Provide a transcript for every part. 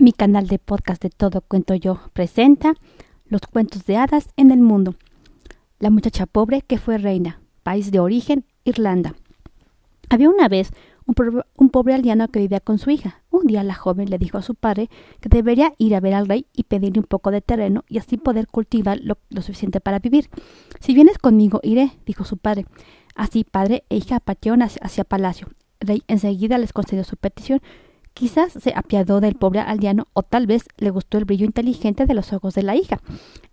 Mi canal de podcast de Todo Cuento Yo presenta los cuentos de hadas en el mundo. La muchacha pobre que fue reina, país de origen, Irlanda. Había una vez un, pobre aldeano que vivía con su hija. Un día la joven le dijo a su padre que debería ir a ver al rey y pedirle un poco de terreno y así poder cultivar lo, suficiente para vivir. Si vienes conmigo, iré, dijo su padre. Así padre e hija partieron hacia, hacia palacio. El rey enseguida les concedió su petición Quizás se apiadó del pobre aldeano o tal vez le gustó el brillo inteligente de los ojos de la hija.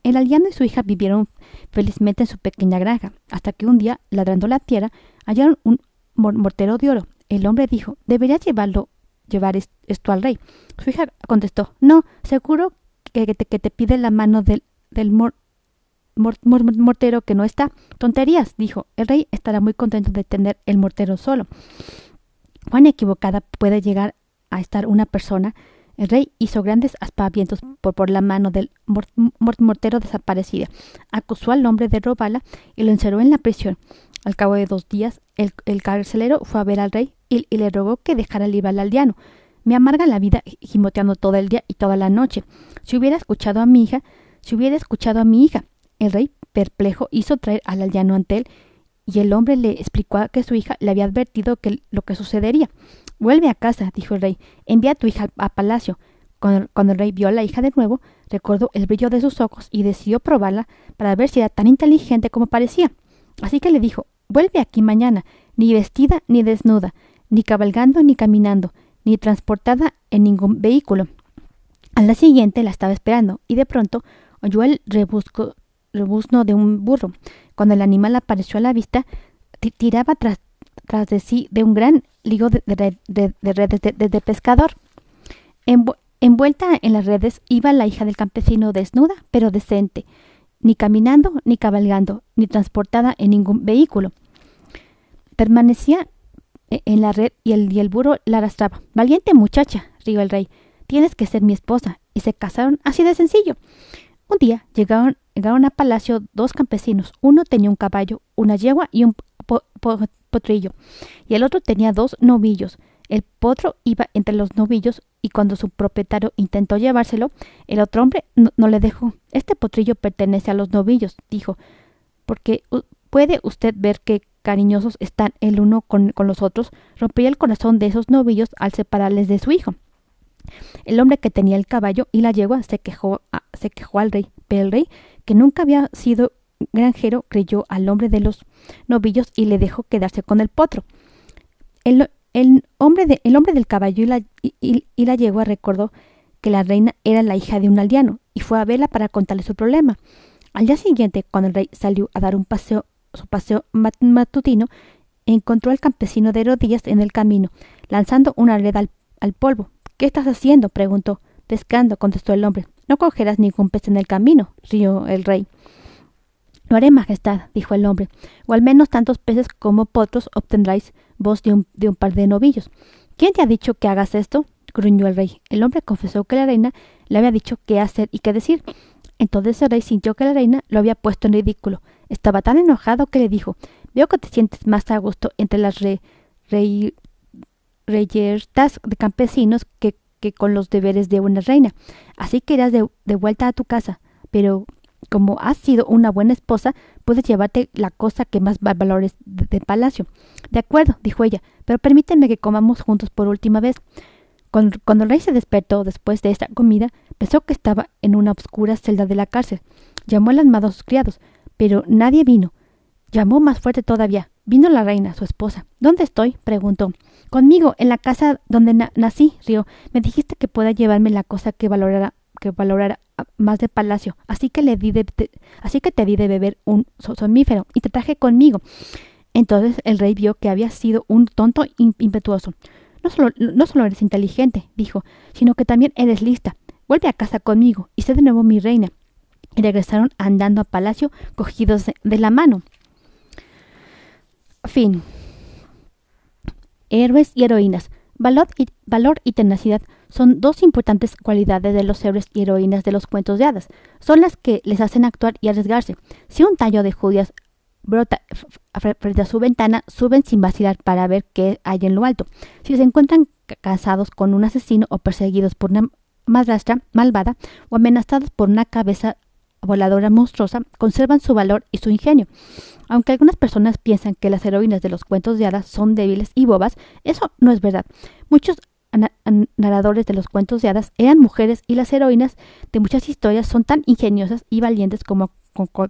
El aldeano y su hija vivieron felizmente en su pequeña granja, hasta que un día, ladrando la tierra, hallaron un mortero de oro. El hombre dijo, deberías llevarlo, llevar esto al rey. Su hija contestó, no, seguro que te, que te pide la mano del, del mortero que no está. Tonterías, dijo. El rey estará muy contento de tener el mortero solo. Juan equivocada puede llegar a estar una persona, el rey hizo grandes aspavientos por, por la mano del mortero desaparecido. Acusó al hombre de robarla y lo encerró en la prisión. Al cabo de dos días, el, carcelero fue a ver al rey y, le rogó que dejara libre al aldeano. Me amarga la vida gimoteando todo el día y toda la noche. Si hubiera escuchado a mi hija, si hubiera escuchado a mi hija. El rey, perplejo, hizo traer al aldeano ante él y el hombre le explicó que su hija le había advertido que lo que sucedería. Vuelve a casa, dijo el rey. Envía a tu hija a palacio. Cuando, el rey vio a la hija de nuevo, recordó el brillo de sus ojos y decidió probarla para ver si era tan inteligente como parecía. Así que le dijo Vuelve aquí mañana, ni vestida ni desnuda, ni cabalgando ni caminando, ni transportada en ningún vehículo. A la siguiente la estaba esperando, y de pronto oyó el rebuzno de un burro. Cuando el animal apareció a la vista, tiraba tras, tras de sí de un gran ligo de, redes de, pescador. envuelta en las redes iba la hija del campesino desnuda, pero decente, ni caminando, ni cabalgando, ni transportada en ningún vehículo. Permanecía e, en la red y el, y el burro la arrastraba. Valiente muchacha, rió el rey, tienes que ser mi esposa. Y se casaron así de sencillo. Un día llegaron, llegaron a palacio dos campesinos. Uno tenía un caballo, una yegua y un potrillo, y el otro tenía dos novillos. El potro iba entre los novillos y cuando su propietario intentó llevárselo, el otro hombre no, le dejó. Este potrillo pertenece a los novillos, dijo, porque puede usted ver qué cariñosos están el uno con, los otros. Rompió el corazón de esos novillos al separarles de su hijo. El hombre que tenía el caballo y la yegua se quejó, se quejó al rey, pero el rey, que nunca había sido granjero creyó al hombre de los novillos y le dejó quedarse con el potro. El, hombre, de, el hombre, del caballo y la, y, la, yegua recordó que la reina era la hija de un aldeano y fue a verla para contarle su problema. Al día siguiente, cuando el rey salió a dar un paseo, su paseo matutino, encontró al campesino de rodillas en el camino, lanzando una red al, al polvo. ¿Qué estás haciendo? preguntó. Pescando, contestó el hombre. No cogerás ningún pez en el camino, rió el rey. Lo haré, Majestad, dijo el hombre, o al menos tantos peces como potros obtendráis vos de un, par de novillos. ¿Quién te ha dicho que hagas esto? gruñó el rey. El hombre confesó que la reina le había dicho qué hacer y qué decir. Entonces el rey sintió que la reina lo había puesto en ridículo. Estaba tan enojado que le dijo Veo que te sientes más a gusto entre las re, reyertas de campesinos que, con los deberes de una reina. Así que irás de vuelta a tu casa. Pero como has sido una buena esposa, puedes llevarte la cosa que más valores de, palacio. De acuerdo, dijo ella, pero permíteme que comamos juntos por última vez. Cuando, el rey se despertó después de esta comida, pensó que estaba en una oscura celda de la cárcel. Llamó al armado a sus criados, pero nadie vino. Llamó más fuerte todavía. Vino la reina, su esposa. ¿Dónde estoy? preguntó. Conmigo, en la casa donde nací, rió. Me dijiste que pueda llevarme la cosa que valorara que valorara más de palacio, así que le di de, así que te di de beber un somnífero y te traje conmigo. Entonces el rey vio que había sido un tonto impetuoso. No solo, no solo eres inteligente, dijo, sino que también eres lista. Vuelve a casa conmigo y sé de nuevo mi reina. Y regresaron andando a palacio cogidos de la mano. Fin. Héroes y heroínas. Valor valor y tenacidad son dos importantes cualidades de los héroes y heroínas de los cuentos de hadas. Son las que les hacen actuar y arriesgarse. Si un tallo de judías brota frente a su ventana, suben sin vacilar para ver qué hay en lo alto. Si se encuentran casados con un asesino o perseguidos por una madrastra malvada o amenazadas por una cabeza voladora monstruosa, conservan su valor y su ingenio. Aunque algunas personas piensan que las heroínas de los cuentos de hadas son débiles y bobas, eso no es verdad. Muchos narradores de los cuentos de hadas eran mujeres y las heroínas de muchas historias son tan ingeniosas y valientes como,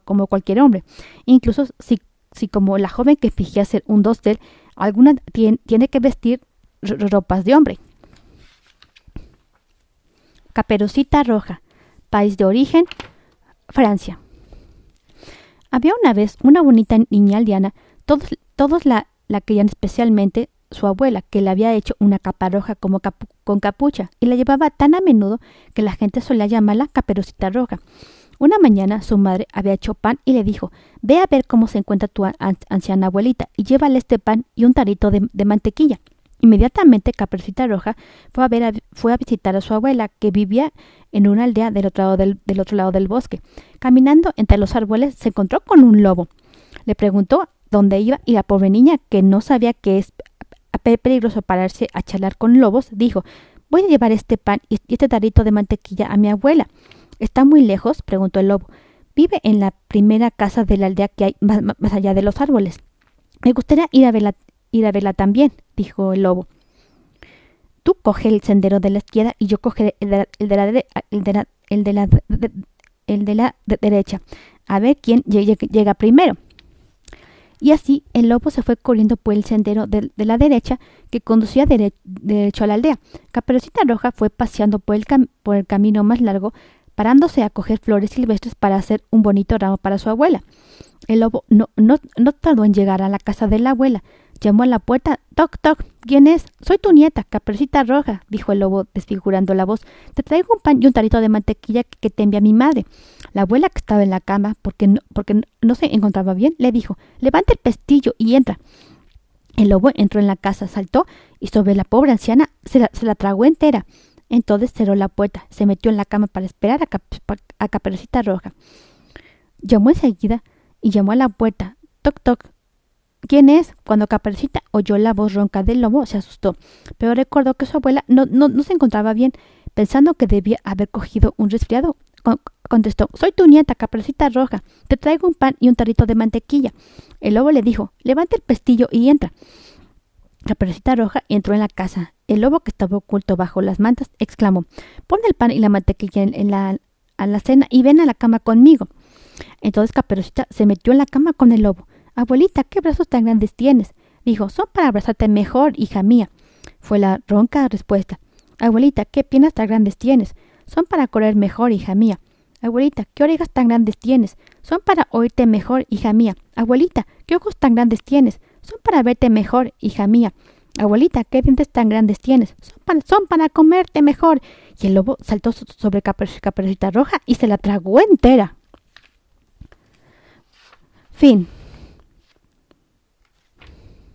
como, cualquier hombre. Incluso si, si, como la joven que fingía ser un dostel, alguna tiene, tiene que vestir ropas de hombre. Caperucita Roja, país de origen, Francia. Había una vez una bonita niña aldeana, todos, todos la, la querían especialmente su abuela, que le había hecho una capa roja como con capucha, y la llevaba tan a menudo que la gente solía llamarla caperucita roja. Una mañana su madre había hecho pan y le dijo Ve a ver cómo se encuentra tu anciana abuelita y llévale este pan y un tarito de mantequilla. Inmediatamente Caperucita Roja fue a, ver fue a visitar a su abuela, que vivía en una aldea del otro, lado del, del otro lado del bosque. Caminando entre los árboles se encontró con un lobo. Le preguntó dónde iba y la pobre niña, que no sabía que es peligroso pararse a charlar con lobos, dijo Voy a llevar este pan y este tarrito de mantequilla a mi abuela. ¿Está muy lejos? preguntó el lobo. Vive en la primera casa de la aldea que hay más, allá de los árboles. Me gustaría ir a verla, ir a verla también, dijo el lobo. Tú coge el sendero de la izquierda y yo cogeré el de la, el de la derecha. A ver quién llega primero. Y así el lobo se fue corriendo por el sendero de, de la derecha que conducía derecho a la aldea. Caperucita Roja fue paseando por el, por el camino más largo, parándose a coger flores silvestres para hacer un bonito ramo para su abuela. El lobo no, no, no tardó en llegar a la casa de la abuela. Llamó a la puerta. Toc, toc. ¿Quién es? Soy tu nieta, Caperucita Roja, dijo el lobo desfigurando la voz. Te traigo un pan y un tarito de mantequilla que te envía mi madre. La abuela que estaba en la cama, porque no, porque no se encontraba bien, le dijo Levanta el pestillo y entra. El lobo entró en la casa, saltó y sobre la pobre anciana se la, tragó entera. Entonces cerró la puerta, se metió en la cama para esperar a, Caperucita Roja. Llamó enseguida y llamó a la puerta. Toc, toc. ¿Quién es? Cuando Caperucita oyó la voz ronca del lobo, se asustó, pero recordó que su abuela no, no, no se encontraba bien, pensando que debía haber cogido un resfriado. contestó, soy tu nieta, Caperucita Roja, te traigo un pan y un tarrito de mantequilla. El lobo le dijo, levanta el pestillo y entra. Caperucita Roja entró en la casa. El lobo, que estaba oculto bajo las mantas, exclamó, pon el pan y la mantequilla en, la, a la cena y ven a la cama conmigo. Entonces Caperucita se metió en la cama con el lobo. Abuelita, ¿qué brazos tan grandes tienes? Dijo, son para abrazarte mejor, hija mía. Fue la ronca respuesta. Abuelita, ¿qué piernas tan grandes tienes? Son para correr mejor, hija mía. Abuelita, ¿qué orejas tan grandes tienes? Son para oírte mejor, hija mía. Abuelita, ¿qué ojos tan grandes tienes? Son para verte mejor, hija mía. Abuelita, ¿qué dientes tan grandes tienes? Son para, comerte mejor. Y el lobo saltó sobre Caperucita Roja y se la tragó entera. Fin.